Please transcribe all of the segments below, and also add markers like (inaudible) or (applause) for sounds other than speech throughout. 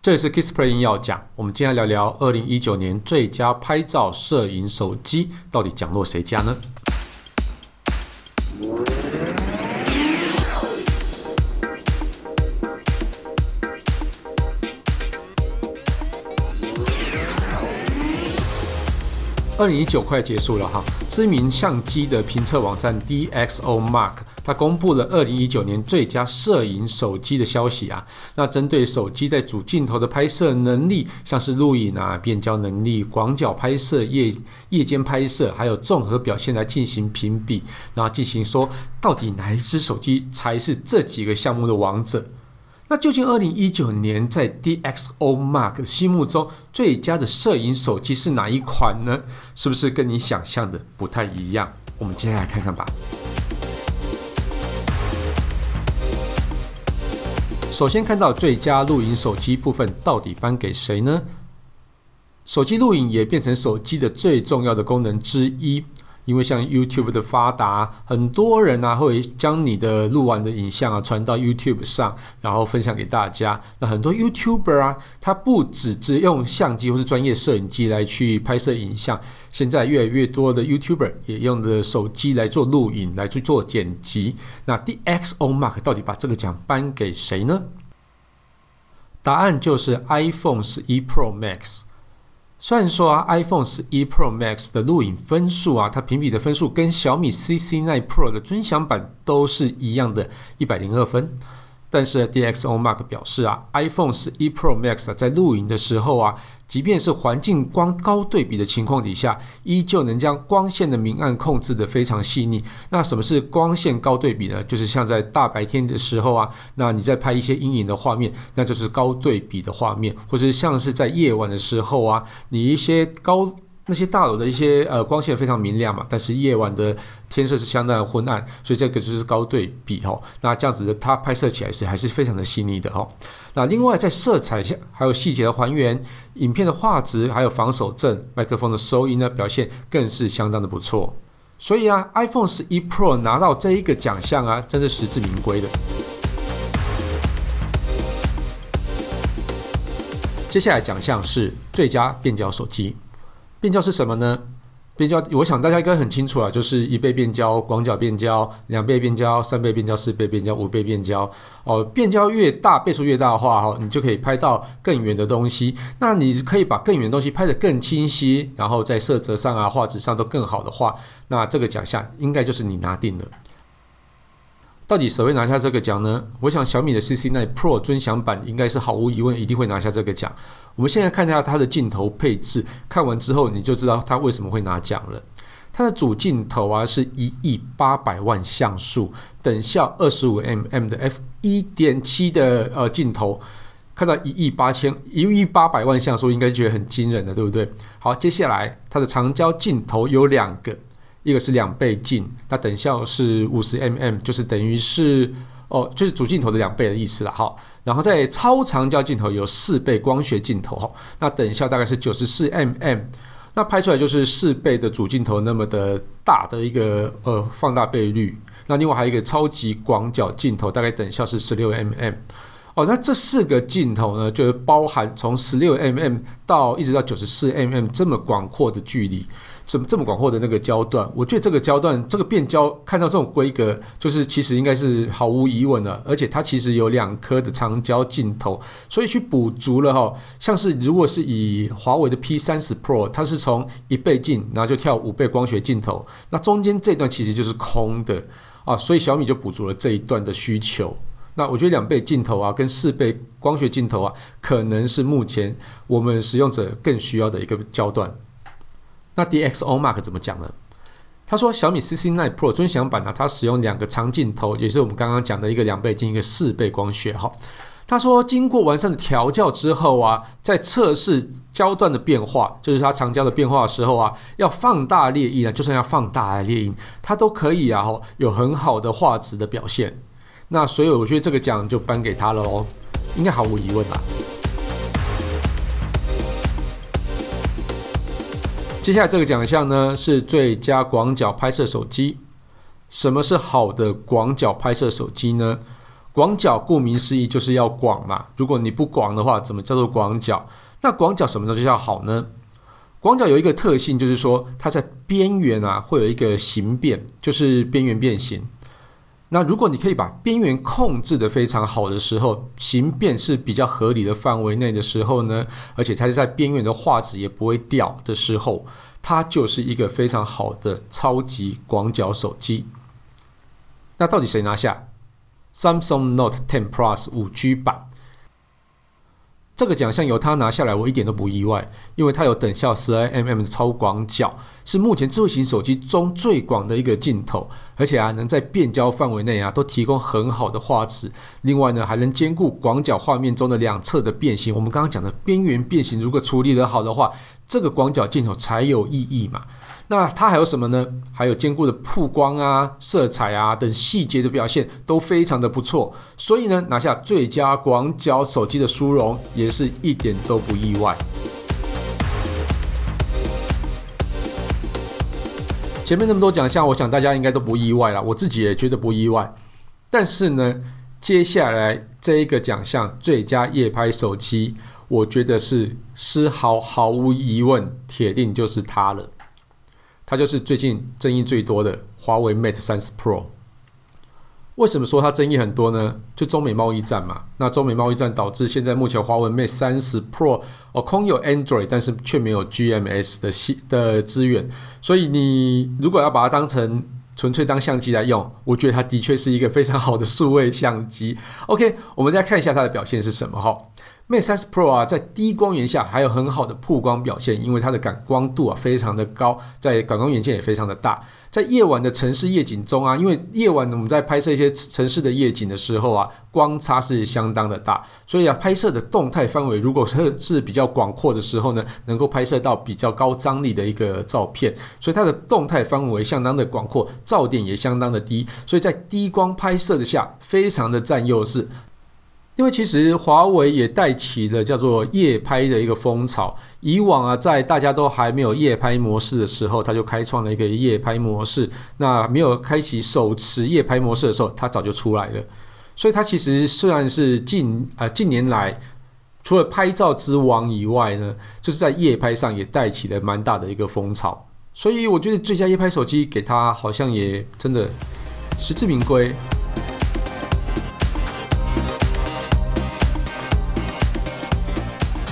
这里是 Kissplay 要讲，我们今天来聊聊二零一九年最佳拍照摄影手机到底奖落谁家呢？二零一九快结束了哈，知名相机的评测网站 DxOMark 它公布了二零一九年最佳摄影手机的消息啊。那针对手机在主镜头的拍摄能力，像是录影啊、变焦能力、广角拍摄、夜夜间拍摄，还有综合表现来进行评比，然后进行说到底哪一支手机才是这几个项目的王者。那究竟二零一九年在 DxOMark 心目中最佳的摄影手机是哪一款呢？是不是跟你想象的不太一样？我们接下来看看吧。首先看到最佳录影手机部分，到底颁给谁呢？手机录影也变成手机的最重要的功能之一。因为像 YouTube 的发达，很多人啊会将你的录完的影像啊传到 YouTube 上，然后分享给大家。那很多 YouTuber 啊，他不只只用相机或是专业摄影机来去拍摄影像，现在越来越多的 YouTuber 也用的手机来做录影，来去做剪辑。那 DxOMark 到底把这个奖颁给谁呢？答案就是 iPhone 11 Pro Max。虽然说啊，iPhone 11 Pro Max 的录影分数啊，它评比的分数跟小米 CC9 Pro 的尊享版都是一样的，一百零二分。但是 DxOMark 表示啊，iPhone 11 Pro Max 在露营的时候啊，即便是环境光高对比的情况底下，依旧能将光线的明暗控制得非常细腻。那什么是光线高对比呢？就是像在大白天的时候啊，那你在拍一些阴影的画面，那就是高对比的画面；或者像是在夜晚的时候啊，你一些高。那些大楼的一些呃光线非常明亮嘛，但是夜晚的天色是相当的昏暗，所以这个就是高对比哈。那这样子的它拍摄起来是还是非常的细腻的哈。那另外在色彩下还有细节的还原、影片的画质还有防手震、麦克风的收音呢表现更是相当的不错。所以啊，iPhone 11 Pro 拿到这一个奖项啊，真是实至名归的。接下来奖项是最佳变焦手机。变焦是什么呢？变焦，我想大家应该很清楚啊，就是一倍变焦、广角变焦、两倍变焦、三倍变焦、四倍变焦、五倍变焦。哦，变焦越大，倍数越大的话，哈，你就可以拍到更远的东西。那你可以把更远的东西拍得更清晰，然后在色泽上啊、画质上都更好的话，那这个奖项应该就是你拿定了。到底谁会拿下这个奖呢？我想小米的 CC9 Pro 尊享版应该是毫无疑问一定会拿下这个奖。我们现在看一下它的镜头配置，看完之后你就知道它为什么会拿奖了。它的主镜头啊是一亿八百万像素，等效二十五 mm 的 f 一点七的呃镜头，看到一亿八千一亿八百万像素，应该觉得很惊人的，对不对？好，接下来它的长焦镜头有两个。一个是两倍镜，那等效是五十 mm，就是等于是哦，就是主镜头的两倍的意思了哈。然后在超长焦镜头有四倍光学镜头哈，那等效大概是九十四 mm，那拍出来就是四倍的主镜头那么的大的一个呃放大倍率。那另外还有一个超级广角镜头，大概等效是十六 mm。哦，那这四个镜头呢，就是包含从十六 mm 到一直到九十四 mm 这么广阔的距离。这么这么广阔的那个焦段？我觉得这个焦段，这个变焦看到这种规格，就是其实应该是毫无疑问的。而且它其实有两颗的长焦镜头，所以去补足了哈。像是如果是以华为的 P 三十 Pro，它是从一倍镜，然后就跳五倍光学镜头，那中间这段其实就是空的啊，所以小米就补足了这一段的需求。那我觉得两倍镜头啊，跟四倍光学镜头啊，可能是目前我们使用者更需要的一个焦段。那 DxOMark 怎么讲呢？他说小米 CC9 Pro 尊享版呢，它使用两个长镜头，也是我们刚刚讲的一个两倍镜，一个四倍光学。哈，他说经过完善的调教之后啊，在测试焦段的变化，就是它长焦的变化的时候啊，要放大列印啊，就算要放大列印，它都可以啊，有很好的画质的表现。那所以我觉得这个奖就颁给他了哦，应该毫无疑问啦。接下来这个奖项呢，是最佳广角拍摄手机。什么是好的广角拍摄手机呢？广角顾名思义就是要广嘛，如果你不广的话，怎么叫做广角？那广角什么东西叫好呢？广角有一个特性，就是说它在边缘啊会有一个形变，就是边缘变形。那如果你可以把边缘控制得非常好的时候，形变是比较合理的范围内的时候呢，而且它是在边缘的画质也不会掉的时候，它就是一个非常好的超级广角手机。那到底谁拿下？Samsung Note 10 Plus 5G 版。这个奖项由它拿下来，我一点都不意外，因为它有等效十二 mm 的超广角，是目前智慧型手机中最广的一个镜头，而且啊，能在变焦范围内啊都提供很好的画质。另外呢，还能兼顾广角画面中的两侧的变形。我们刚刚讲的边缘变形，如果处理得好的话，这个广角镜头才有意义嘛。那它还有什么呢？还有兼顾的曝光啊、色彩啊等细节的表现都非常的不错，所以呢，拿下最佳广角手机的殊荣也是一点都不意外。前面那么多奖项，我想大家应该都不意外了，我自己也觉得不意外。但是呢，接下来这一个奖项最佳夜拍手机，我觉得是丝毫毫无疑问，铁定就是它了。它就是最近争议最多的华为 Mate 30 Pro。为什么说它争议很多呢？就中美贸易战嘛。那中美贸易战导致现在目前华为 Mate 三十 Pro 哦，空有 Android，但是却没有 GMS 的系的资源。所以你如果要把它当成纯粹当相机来用，我觉得它的确是一个非常好的数位相机。OK，我们再看一下它的表现是什么哈。Mate 30 Pro 啊，在低光源下还有很好的曝光表现，因为它的感光度啊非常的高，在感光元件也非常的大。在夜晚的城市夜景中啊，因为夜晚我们在拍摄一些城市的夜景的时候啊，光差是相当的大，所以啊，拍摄的动态范围如果 (laughs) 是是比较广阔的时候呢，能够拍摄到比较高张力的一个照片，所以它的动态范围相当的广阔，噪点也相当的低，所以在低光拍摄的下，非常的占优势。因为其实华为也带起了叫做夜拍的一个风潮。以往啊，在大家都还没有夜拍模式的时候，它就开创了一个夜拍模式。那没有开启手持夜拍模式的时候，它早就出来了。所以它其实虽然是近啊、呃、近年来除了拍照之王以外呢，就是在夜拍上也带起了蛮大的一个风潮。所以我觉得最佳夜拍手机给它好像也真的实至名归。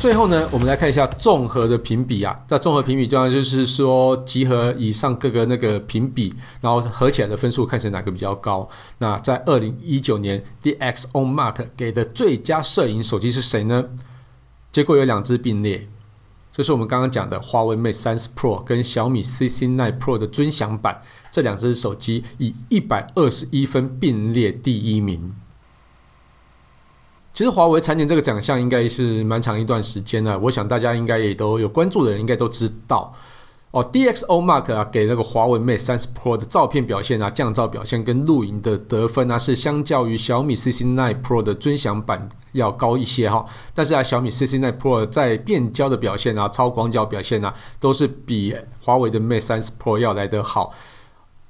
最后呢，我们来看一下综合的评比啊。在综合评比，当然就是说集合以上各个那个评比，然后合起来的分数，看起来哪个比较高。那在二零一九年，DX On Mark 给的最佳摄影手机是谁呢？结果有两支并列，就是我们刚刚讲的华为 Mate 30 Pro 跟小米 CC9 Pro 的尊享版，这两支手机以一百二十一分并列第一名。其实华为蝉联这个奖项应该是蛮长一段时间了，我想大家应该也都有关注的人应该都知道哦。DXOMARK 啊给那个华为 Mate 30 Pro 的照片表现啊、降噪表现跟录影的得分啊，是相较于小米 CC9 Pro 的尊享版要高一些哈。但是啊，小米 CC9 Pro 在变焦的表现啊、超广角表现啊，都是比华为的 Mate 30 Pro 要来得好。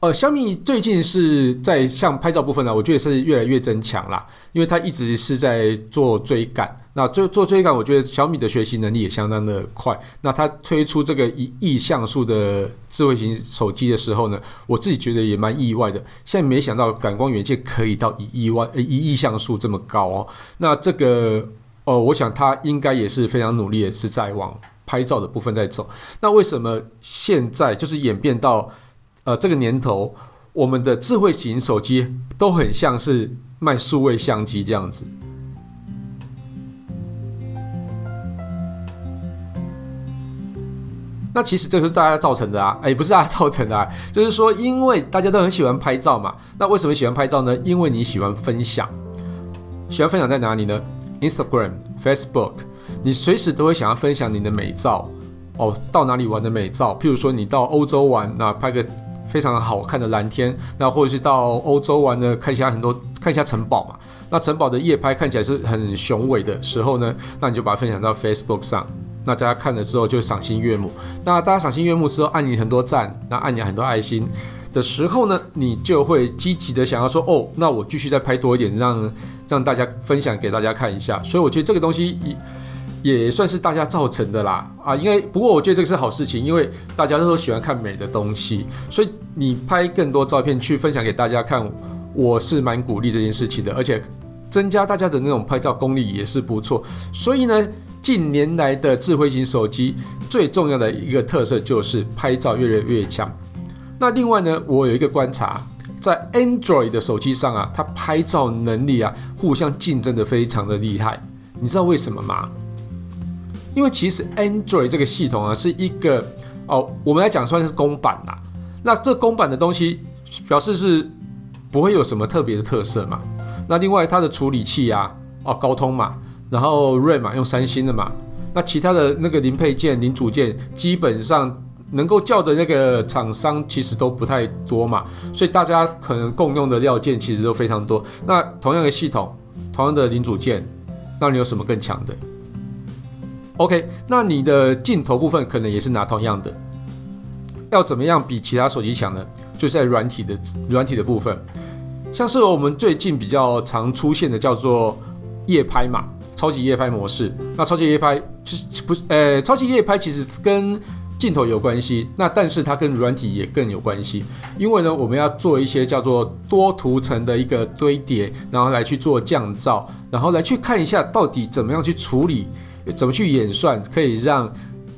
呃，小米最近是在像拍照部分呢，我觉得是越来越增强啦，因为它一直是在做追赶。那做做追赶，我觉得小米的学习能力也相当的快。那它推出这个一亿像素的智慧型手机的时候呢，我自己觉得也蛮意外的。现在没想到感光元件可以到一亿万呃一亿像素这么高哦。那这个哦、呃，我想它应该也是非常努力的，是在往拍照的部分在走。那为什么现在就是演变到？呃，这个年头，我们的智慧型手机都很像是卖数位相机这样子。那其实这是大家造成的啊，哎，不是大家造成的啊，就是说，因为大家都很喜欢拍照嘛。那为什么喜欢拍照呢？因为你喜欢分享，喜欢分享在哪里呢？Instagram、Facebook，你随时都会想要分享你的美照哦，到哪里玩的美照，譬如说你到欧洲玩，那拍个。非常好看的蓝天，那或者是到欧洲玩呢，看一下很多，看一下城堡嘛。那城堡的夜拍看起来是很雄伟的时候呢，那你就把它分享到 Facebook 上，那大家看了之后就赏心悦目。那大家赏心悦目之后，按你很多赞，那按你很多爱心，的时候呢，你就会积极的想要说，哦，那我继续再拍多一点，让让大家分享给大家看一下。所以我觉得这个东西也算是大家造成的啦，啊，因为不过我觉得这个是好事情，因为大家都喜欢看美的东西，所以你拍更多照片去分享给大家看，我是蛮鼓励这件事情的，而且增加大家的那种拍照功力也是不错。所以呢，近年来的智慧型手机最重要的一个特色就是拍照越来越强。那另外呢，我有一个观察，在 Android 的手机上啊，它拍照能力啊，互相竞争的非常的厉害。你知道为什么吗？因为其实 Android 这个系统啊，是一个哦，我们来讲算是公版啦。那这公版的东西表示是不会有什么特别的特色嘛。那另外它的处理器啊，哦，高通嘛，然后 RAM 嘛，用三星的嘛。那其他的那个零配件、零组件基本上。能够叫的那个厂商其实都不太多嘛，所以大家可能共用的料件其实都非常多。那同样的系统，同样的零组件，那你有什么更强的？OK，那你的镜头部分可能也是拿同样的。要怎么样比其他手机强呢？就是在软体的软体的部分，像是我们最近比较常出现的叫做夜拍嘛，超级夜拍模式。那超级夜拍就是不呃，超级夜拍其实跟镜头有关系，那但是它跟软体也更有关系，因为呢，我们要做一些叫做多图层的一个堆叠，然后来去做降噪，然后来去看一下到底怎么样去处理，怎么去演算，可以让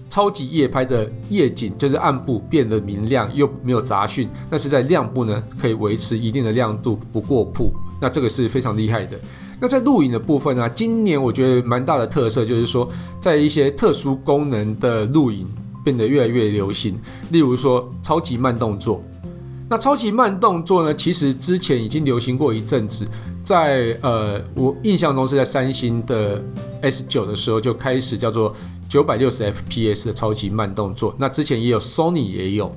超级夜拍的夜景就是暗部变得明亮又没有杂讯，但是在亮部呢可以维持一定的亮度不过曝，那这个是非常厉害的。那在录影的部分呢，今年我觉得蛮大的特色就是说，在一些特殊功能的录影。变得越来越流行，例如说超级慢动作。那超级慢动作呢？其实之前已经流行过一阵子，在呃，我印象中是在三星的 S9 的时候就开始叫做九百六十 FPS 的超级慢动作。那之前也有 Sony 也有，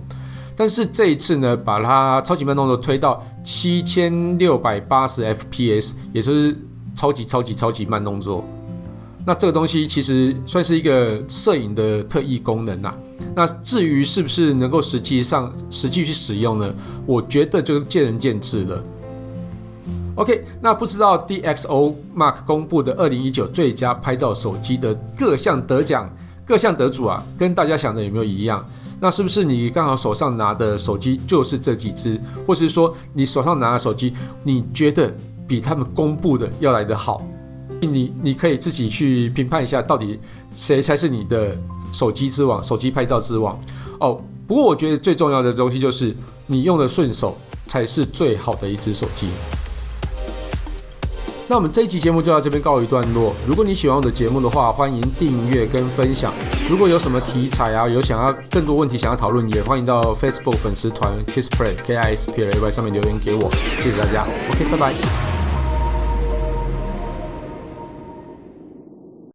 但是这一次呢，把它超级慢动作推到七千六百八十 FPS，也就是超级超级超级慢动作。那这个东西其实算是一个摄影的特异功能呐、那至于是不是能够实际上实际去使用呢？我觉得就是见仁见智了。OK，那不知道 DxO Mark 公布的二零一九最佳拍照手机的各项得奖、各项得主啊，跟大家想的有没有一样？那是不是你刚好手上拿的手机就是这几支，或是说你手上拿的手机，你觉得比他们公布的要来得好？你你可以自己去评判一下，到底谁才是你的手机之王、手机拍照之王哦。不过我觉得最重要的东西就是你用的顺手才是最好的一支手机。那我们这一期节目就到这边告一段落。如果你喜欢我的节目的话，欢迎订阅跟分享。如果有什么题材啊，有想要更多问题想要讨论，也欢迎到 Facebook 粉丝团 KissPlay K I S P L A Y 上面留言给我。谢谢大家，OK，拜拜。